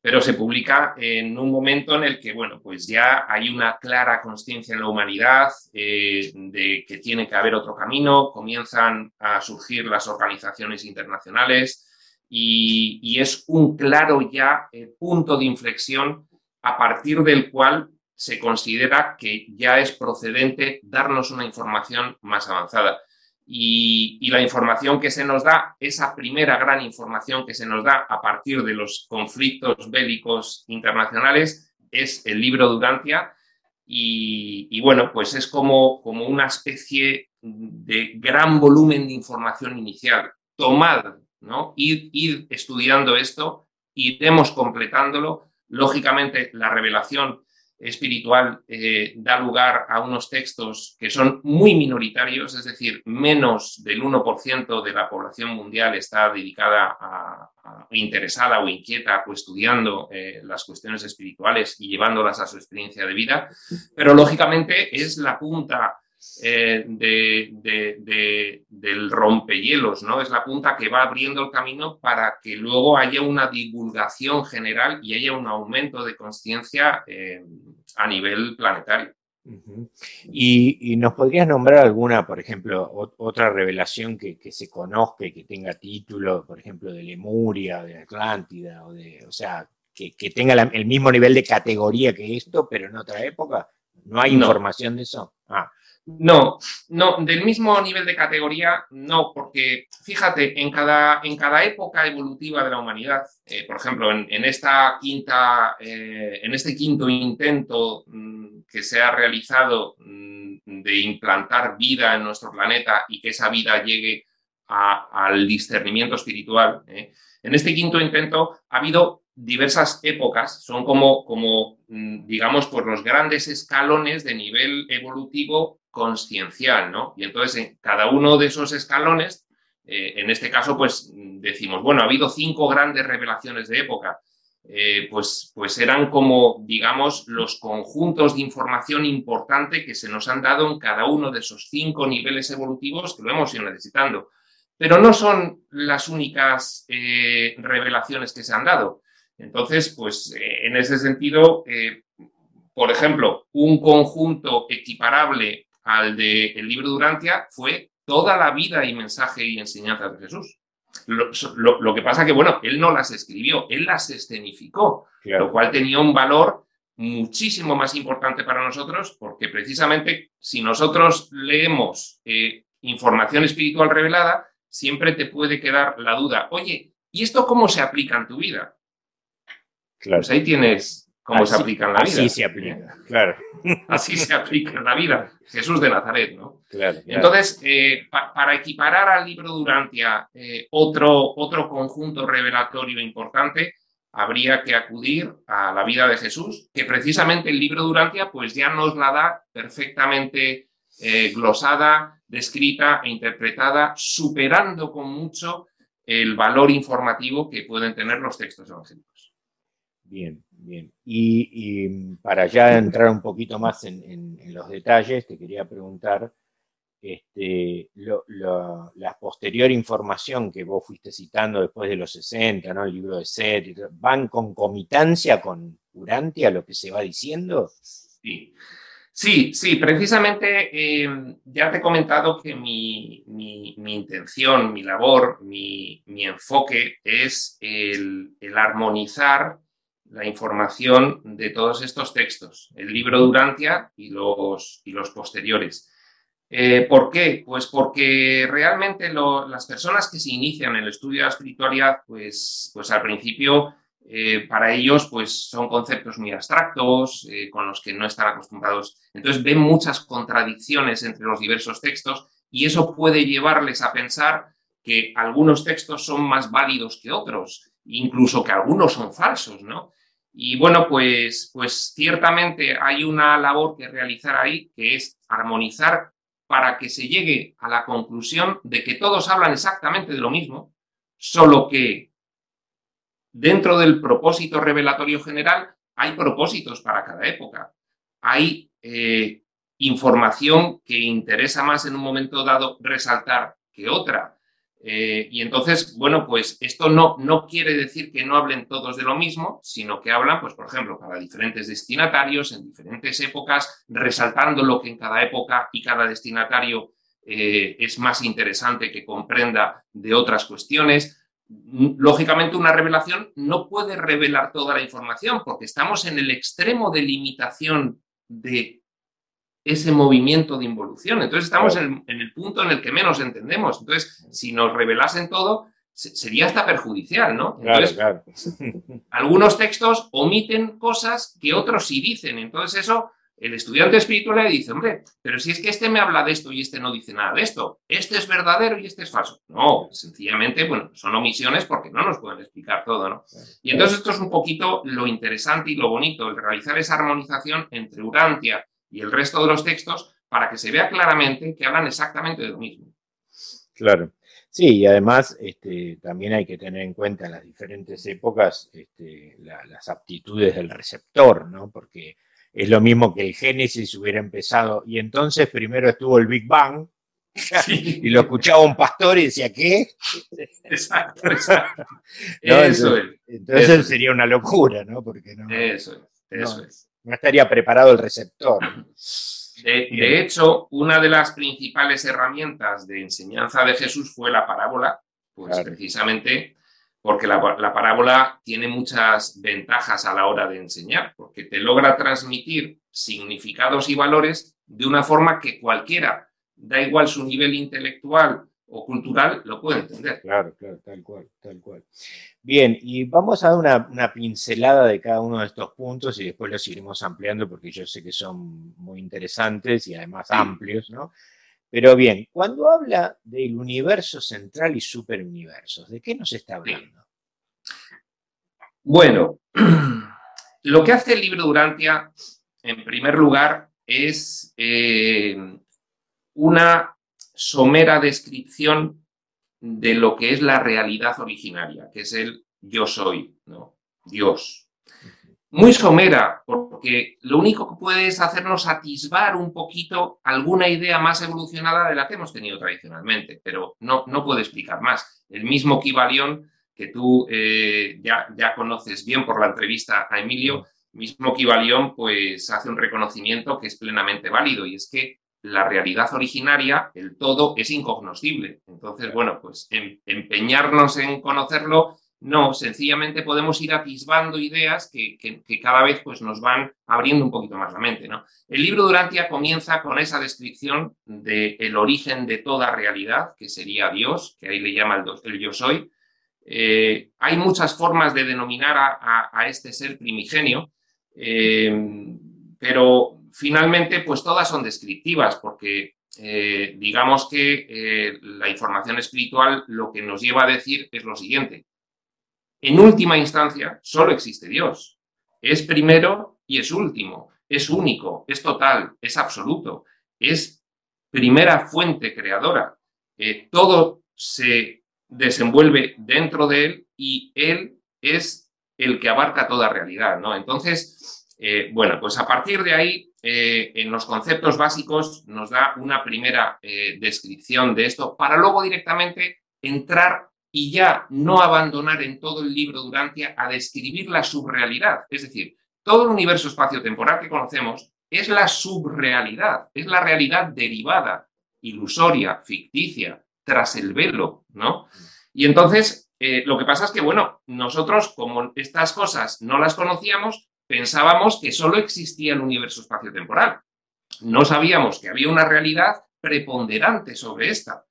pero se publica en un momento en el que, bueno, pues ya hay una clara conciencia en la humanidad eh, de que tiene que haber otro camino, comienzan a surgir las organizaciones internacionales y, es un claro ya eh, punto de inflexión a partir del cual se considera que ya es procedente darnos una información más avanzada. Y, la información que se nos da, esa primera gran información que se nos da a partir de los conflictos bélicos internacionales, es el libro Durantia. Y, bueno, pues es como, como una especie de gran volumen de información inicial. Tomad, ¿no? Ir, estudiando esto, iremos completándolo. Lógicamente, la revelación espiritual eh, da lugar a unos textos que son muy minoritarios, es decir, menos del 1% de la población mundial está dedicada a, interesada o inquieta o estudiando eh, las cuestiones espirituales y llevándolas a su experiencia de vida, pero lógicamente es la punta eh, de, del rompehielos, ¿no? Es la punta que va abriendo el camino para que luego haya una divulgación general y haya un aumento de conciencia eh, a nivel planetario. y, nos podrías nombrar alguna, por ejemplo, otra revelación que, se conozca y que tenga título, por ejemplo, de Lemuria, de Atlántida, o, de, o sea, que, tenga el mismo nivel de categoría que esto, pero en otra época? ¿No hay información de eso? Ah. No, no, del mismo nivel de categoría, no, porque fíjate, en cada, en cada época evolutiva de la humanidad, eh, por ejemplo, en, esta quinta, eh, en este quinto intento mm, que se ha realizado mm, de implantar vida en nuestro planeta y que esa vida llegue al discernimiento espiritual. ¿eh? En este quinto intento ha habido diversas épocas, son como, como mm, digamos, por los grandes escalones de nivel evolutivo ¿no? Y entonces en cada uno de esos escalones, eh, en este caso, pues decimos, bueno, ha habido cinco grandes revelaciones de época. Eh, pues, pues eran como, digamos, los conjuntos de información importante que se nos han dado en cada uno de esos cinco niveles evolutivos que lo hemos ido necesitando. Pero no son las únicas eh, revelaciones que se han dado. Entonces, pues en ese sentido, por ejemplo, un conjunto equiparable al del libro Durantia fue toda la vida y mensaje y enseñanza de Jesús. Lo, que pasa que, bueno, él no las escribió, él las escenificó, lo cual tenía un valor muchísimo más importante para nosotros, porque precisamente si nosotros leemos eh, información espiritual revelada, siempre te puede quedar la duda, oye, ¿y esto cómo se aplica en tu vida? Claro. Pues ahí tienes cómo se aplica en la vida. Así se aplica, claro. Así se aplica en la vida. Jesús de Nazaret, ¿no? Claro. Entonces, eh, para equiparar al libro Durantia eh, otro, otro conjunto revelatorio importante, habría que acudir a la vida de Jesús, que precisamente el libro Durantia pues ya nos la da perfectamente eh, glosada, descrita e interpretada, superando con mucho el valor informativo que pueden tener los textos evangélicos. Bien, Bien, y, para ya entrar un poquito más en, los detalles, te quería preguntar, este, la posterior información que vos fuiste citando después de los 60, ¿no? el libro de Seth, ¿van concomitancia con Urantia lo que se va diciendo? Sí. Sí, sí, precisamente em, ya te he comentado que mi, intención, mi labor, mi, enfoque es el armonizar la información de todos estos textos, el libro Durantia y los, y los posteriores. Eh, ¿Por qué? Pues porque realmente las personas que se inician en el estudio de la espiritualidad, pues, pues al principio eh, para ellos pues son conceptos muy abstractos, eh, con los que no están acostumbrados. Entonces ven muchas contradicciones entre los diversos textos y eso puede llevarles a pensar que algunos textos son más válidos que otros, incluso que algunos son falsos, ¿no? Y bueno, pues, pues ciertamente hay una labor que realizar ahí, que es armonizar para que se llegue a la conclusión de que todos hablan exactamente de lo mismo, solo que dentro del propósito revelatorio general hay propósitos para cada época. Hay eh, información que interesa más en un momento dado resaltar que otra. Eh, y entonces, bueno, pues esto no, no quiere decir que no hablen todos de lo mismo, sino que hablan, pues, por ejemplo, para diferentes destinatarios en diferentes épocas, resaltando lo que en cada época y cada destinatario eh, es más interesante que comprenda de otras cuestiones. Lógicamente, una revelación no puede revelar toda la información porque estamos en el extremo de limitación de ese movimiento de involución. Entonces estamos en, el punto en el que menos entendemos. Entonces, si nos revelasen todo, sería hasta perjudicial, ¿no? Entonces, algunos textos omiten cosas que otros sí dicen. Entonces eso, el estudiante espiritual le dice, hombre, pero si es que este me habla de esto y este no dice nada de esto, este es verdadero y este es falso. No, sencillamente, bueno, son omisiones porque no nos pueden explicar todo, ¿no? Y entonces esto es un poquito lo interesante y lo bonito, el realizar esa armonización entre Urantia, y el resto de los textos para que se vea claramente que hablan exactamente de lo mismo. Claro. Sí, y además este, también hay que tener en cuenta en las diferentes épocas este, las aptitudes del receptor, ¿no? Porque es lo mismo que el Génesis hubiera empezado y entonces primero estuvo el Big Bang y lo escuchaba un pastor y decía, ¿qué? Exacto, exacto. eso entonces, es. Entonces sería una locura, ¿no? Porque no, eso es, eso es no estaría preparado el receptor. De, hecho, una de las principales herramientas de enseñanza de Jesús fue la parábola, pues precisamente porque la, parábola tiene muchas ventajas a la hora de enseñar, porque te logra transmitir significados y valores de una forma que cualquiera, da igual su nivel intelectual o cultural, lo puede entender. Claro, claro, tal cual, tal cual. Bien, y vamos a dar una, pincelada de cada uno de estos puntos y después los iremos ampliando porque yo sé que son muy interesantes y además amplios, ¿no? Pero bien, cuando habla del universo central y superuniversos, ¿de qué nos está hablando? Bueno, lo que hace el libro Durantia, en primer lugar, es eh, una somera descripción de lo que es la realidad originaria, que es el yo soy, ¿no? Dios. Muy somera, porque lo único que puede es hacernos atisbar un poquito alguna idea más evolucionada de la que hemos tenido tradicionalmente, pero no, no puede explicar más. El mismo Kibalión, que tú eh, ya, ya conoces bien por la entrevista a Emilio, mismo Kibalión, pues hace un reconocimiento que es plenamente válido, y es que la realidad originaria, el todo, es incognoscible. Entonces, bueno, pues em, empeñarnos en conocerlo no, sencillamente podemos ir atisbando ideas que, cada vez pues, nos van abriendo un poquito más la mente. ¿no? El libro Durantia comienza con esa descripción del origen de toda realidad, que sería Dios, que ahí le llama el, yo soy. Eh, hay muchas formas de denominar a, este ser primigenio, eh, pero finalmente pues todas son descriptivas porque eh, digamos que la información espiritual lo que nos lleva a decir es lo siguiente, en última instancia, solo existe Dios. Es primero y es último, es único, es total, es absoluto, es primera fuente creadora. Eh, todo se desenvuelve dentro de él y él es el que abarca toda realidad, ¿no? Entonces, eh, bueno, pues a partir de ahí, eh, en los conceptos básicos nos da una primera descripción de esto para luego directamente entrar y ya no abandonar en todo el libro Durantia a describir la subrealidad. Es decir, todo el universo espacio-temporal que conocemos es la subrealidad, es la realidad derivada, ilusoria, ficticia, tras el velo, ¿no? Y entonces, eh, lo que pasa es que, bueno, nosotros, como estas cosas no las conocíamos, pensábamos que solo existía el universo espacio-temporal. No sabíamos que había una realidad preponderante sobre esta.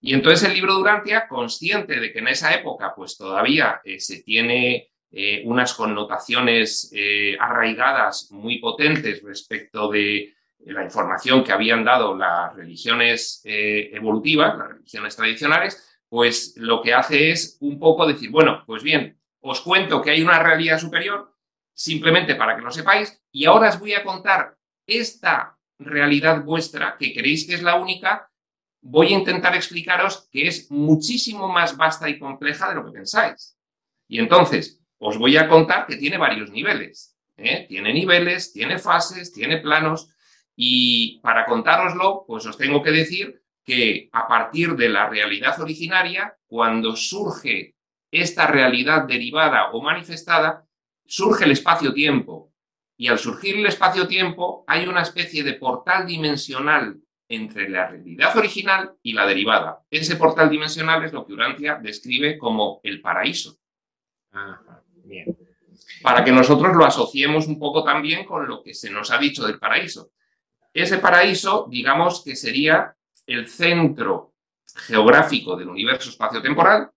Y entonces el libro Durantia, consciente de que en esa época pues todavía eh, se tiene eh, unas connotaciones eh, arraigadas muy potentes respecto de la información que habían dado las religiones evolutivas, las religiones tradicionales, pues lo que hace es un poco decir, bueno, pues bien, os cuento que hay una realidad superior, simplemente para que lo sepáis, y ahora os voy a contar esta realidad vuestra, que creéis que es la única, voy a intentar explicaros que es muchísimo más vasta y compleja de lo que pensáis. Y entonces, os voy a contar que tiene varios niveles. ¿eh? Tiene niveles, tiene fases, tiene planos. Y para contároslo, pues os tengo que decir que a partir de la realidad originaria, cuando surge esta realidad derivada o manifestada, surge el espacio-tiempo. Y al surgir el espacio-tiempo hay una especie de portal dimensional entre la realidad original y la derivada. Ese portal dimensional es lo que Urantia describe como el paraíso. Para que nosotros lo asociemos un poco también con lo que se nos ha dicho del paraíso. Ese paraíso, digamos que sería el centro geográfico del universo espacio-temporal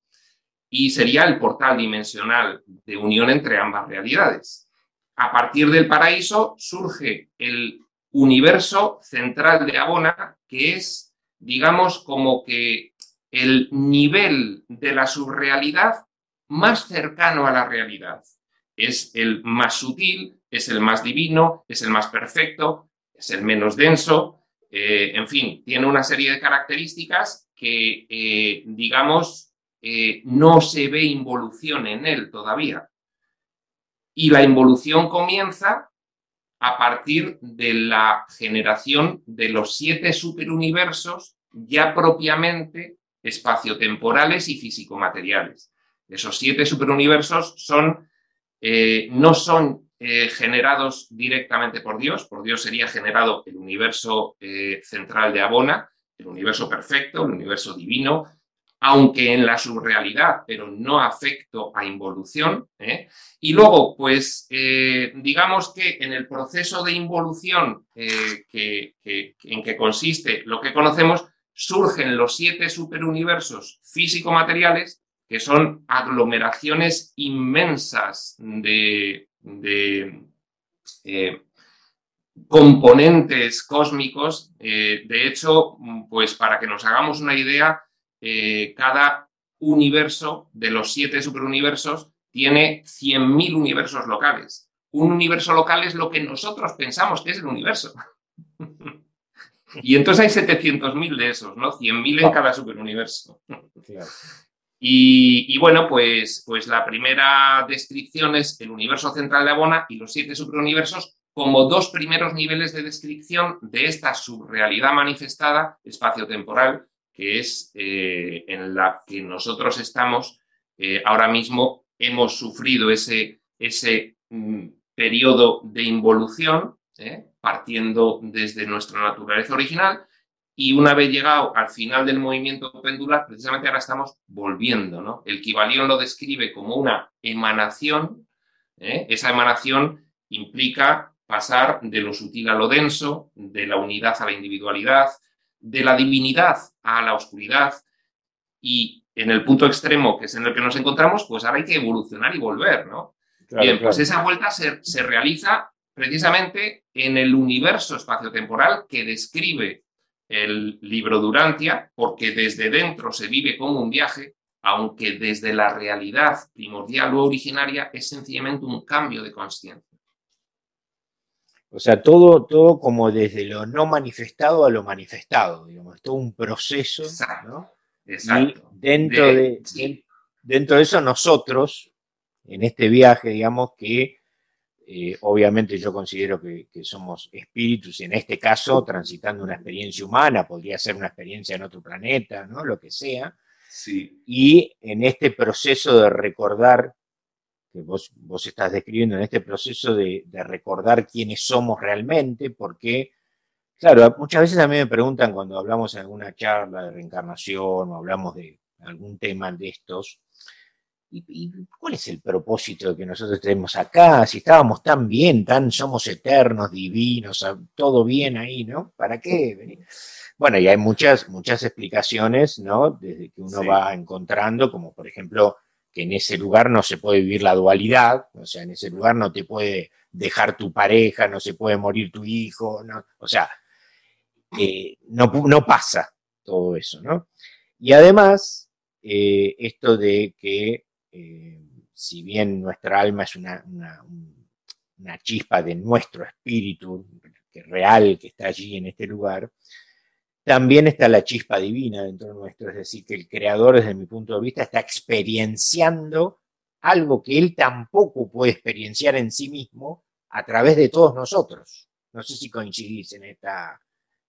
y sería el portal dimensional de unión entre ambas realidades. A partir del paraíso surge el universo central de Abona, que es, digamos, como que el nivel de la subrealidad más cercano a la realidad. Es el más sutil, es el más divino, es el más perfecto, es el menos denso, eh, en fin, tiene una serie de características que, eh, digamos, eh, no se ve involución en él todavía. Y la involución comienza a partir de la generación de los siete superuniversos ya propiamente espaciotemporales y físico-materiales. Esos siete superuniversos son, eh, no son eh, generados directamente por Dios, por Dios sería generado el universo central de Abona, el universo perfecto, el universo divino, aunque en la subrealidad, pero no afecto a involución. ¿eh? Y luego, pues, eh, digamos que en el proceso de involución eh, en que consiste lo que conocemos, surgen los siete superuniversos físico-materiales, que son aglomeraciones inmensas de, componentes cósmicos. De hecho, pues para que nos hagamos una idea, eh, cada universo de los siete superuniversos tiene 100.000 universos locales. Un universo local es lo que nosotros pensamos que es el universo. y entonces hay 700.000 de esos, ¿no? 100.000 en cada superuniverso. Y, bueno, pues, pues la primera descripción es el universo central de Abona y los siete superuniversos como dos primeros niveles de descripción de esta subrealidad manifestada espacio-temporal, que es eh, en la que nosotros estamos eh, ahora mismo, hemos sufrido ese, ese mm, periodo de involución, ¿eh? partiendo desde nuestra naturaleza original, y una vez llegado al final del movimiento pendular, precisamente ahora estamos volviendo. ¿no? El Kibalión lo describe como una emanación. Esa emanación implica pasar de lo sutil a lo denso, de la unidad a la individualidad, de la divinidad a la oscuridad y en el punto extremo que es en el que nos encontramos, pues ahora hay que evolucionar y volver, ¿no? Bien, pues esa vuelta se, se, realiza precisamente en el universo espaciotemporal que describe el libro Durantia, porque desde dentro se vive como un viaje, aunque desde la realidad primordial o originaria es sencillamente un cambio de conciencia. O sea, todo, todo como desde lo no manifestado a lo manifestado, digamos, todo un proceso, ¿no? Exacto. Y dentro de, dentro de eso nosotros, en este viaje, digamos que eh, obviamente yo considero que, somos espíritus, y en este caso transitando una experiencia humana, podría ser una experiencia en otro planeta, ¿no? Lo que sea. Sí. Y en este proceso de recordar que vos, vos estás describiendo en este proceso de, recordar quiénes somos realmente, porque, claro, muchas veces a mí me preguntan cuando hablamos en alguna charla de reencarnación o hablamos de algún tema de estos, ¿y, cuál es el propósito de que nosotros estemos acá? Si estábamos tan bien, tan somos eternos, divinos, todo bien ahí, ¿no? ¿Para qué? Bueno, y hay muchas, muchas explicaciones, ¿no? Desde que uno va encontrando, como por ejemplo, que en ese lugar no se puede vivir la dualidad, o sea, en ese lugar no te puede dejar tu pareja, no se puede morir tu hijo, no, o sea, eh, no, no, pasa todo eso, ¿no? Y además, eh, esto de que eh, si bien nuestra alma es una, una, chispa de nuestro espíritu que real que está allí en este lugar, también está la chispa divina dentro de nuestro, es decir, que el creador, desde mi punto de vista, está experienciando algo que él tampoco puede experienciar en sí mismo a través de todos nosotros. No sé si coincidís en esta,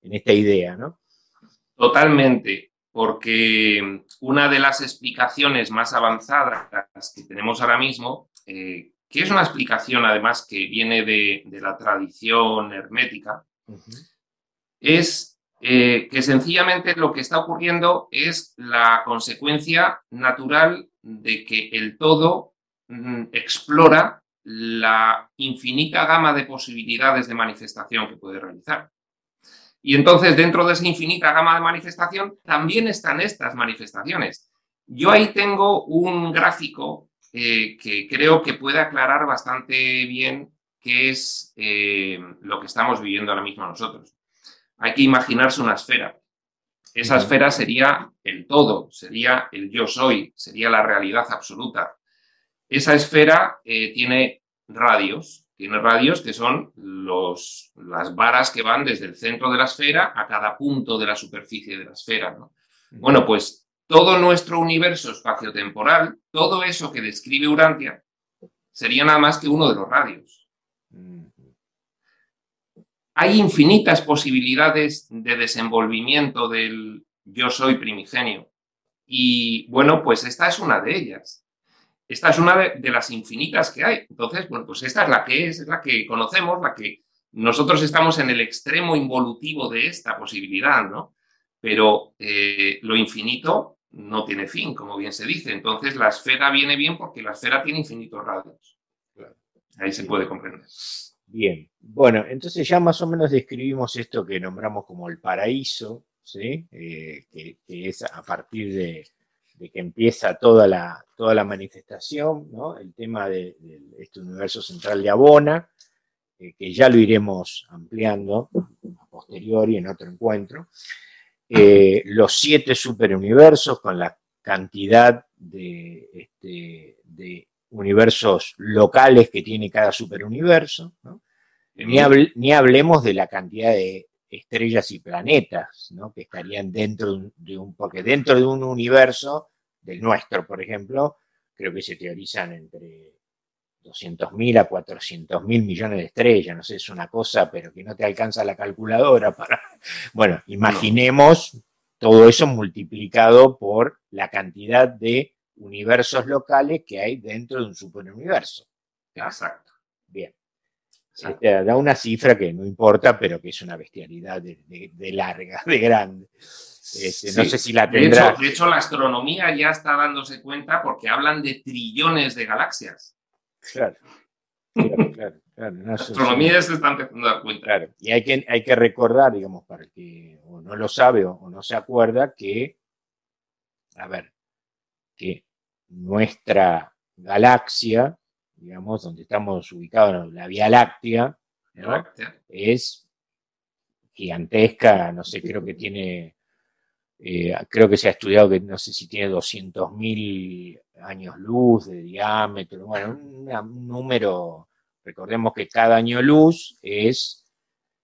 en esta idea, ¿no? Totalmente, porque una de las explicaciones más avanzadas que tenemos ahora mismo, eh, que es una explicación además que viene de, la tradición hermética, es eh, que sencillamente lo que está ocurriendo es la consecuencia natural de que el todo mm, explora la infinita gama de posibilidades de manifestación que puede realizar. Y entonces, dentro de esa infinita gama de manifestación, también están estas manifestaciones. Yo ahí tengo un gráfico eh, que creo que puede aclarar bastante bien qué es eh, lo que estamos viviendo ahora mismo nosotros hay que imaginarse una esfera. Esa esfera sería el todo, sería el yo soy, sería la realidad absoluta. Esa esfera eh, tiene radios, tiene radios que son los, las varas que van desde el centro de la esfera a cada punto de la superficie de la esfera. Bueno, pues todo nuestro universo espaciotemporal, todo eso que describe Urantia, sería nada más que uno de los radios hay infinitas posibilidades de desenvolvimiento del yo soy primigenio. Y bueno, pues esta es una de ellas. Esta es una de, las infinitas que hay. Entonces, bueno, pues esta es la que es, es la que conocemos, la que nosotros estamos en el extremo involutivo de esta posibilidad, ¿no? Pero eh, lo infinito no tiene fin, como bien se dice. Entonces, la esfera viene bien porque la esfera tiene infinitos radios. Ahí se puede comprender. Bien, bueno, entonces ya más o menos describimos esto que nombramos como el paraíso, ¿sí? Eh, que, es a partir de, que empieza toda la, toda la manifestación, ¿no? el tema de, este universo central de Abona, eh, que ya lo iremos ampliando a posteriori en otro encuentro, eh, los siete superuniversos con la cantidad de, este, de, universos locales que tiene cada superuniverso, ni, ni, hablemos de la cantidad de estrellas y planetas que estarían dentro de un, porque dentro de un universo, del nuestro, por ejemplo, creo que se teorizan entre 200.000 a 400.000 millones de estrellas, no sé, es una cosa, pero que no te alcanza la calculadora para... Bueno, imaginemos todo eso multiplicado por la cantidad de universos locales que hay dentro de un superuniverso. Exacto. Bien. Este, da una cifra que no importa, pero que es una bestialidad de, larga, de grande. Este, no sé si la tendrá. De hecho, la astronomía ya está dándose cuenta porque hablan de trillones de galaxias. Claro, claro, claro. la astronomía se está empezando a dar cuenta. Claro, y hay que, hay que recordar, digamos, para el que o no lo sabe o, no se acuerda, que, a ver, que nuestra galaxia, digamos, donde estamos ubicados, la Vía Láctea, es gigantesca, no sé, creo que tiene, eh, creo que se ha estudiado que no sé si tiene 200.000 años luz de diámetro, bueno, un, número, recordemos que cada año luz es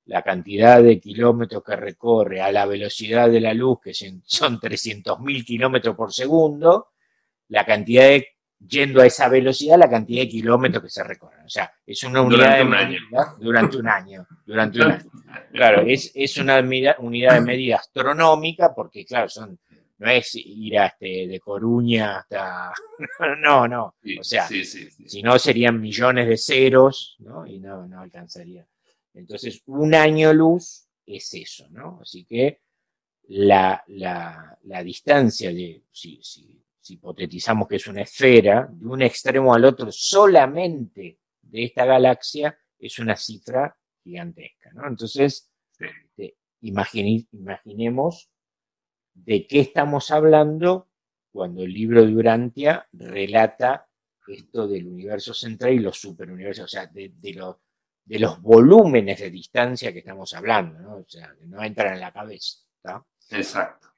la cantidad de kilómetros que recorre a la velocidad de la luz, que son 300.000 kilómetros por segundo, la cantidad de, yendo a esa velocidad, la cantidad de kilómetros que se recorren. O sea, es una unidad de medida durante un año. Durante un año. Claro, es, es una unidad de medida astronómica porque, claro, son no es ir a este, de Coruña hasta... no, no. o sea, si no serían millones de ceros, ¿no? Y no, no alcanzaría. Entonces, un año luz es eso, ¿no? Así que la, distancia de, si, si, si, hipotetizamos que es una esfera, de un extremo al otro solamente de esta galaxia, es una cifra gigantesca, ¿no? Entonces, este, imaginemos de qué estamos hablando cuando el libro de Urantia relata esto del universo central y los superuniversos, o sea, de, los, de los volúmenes de distancia que estamos hablando, ¿no? O sea, que no entran en la cabeza. Exacto.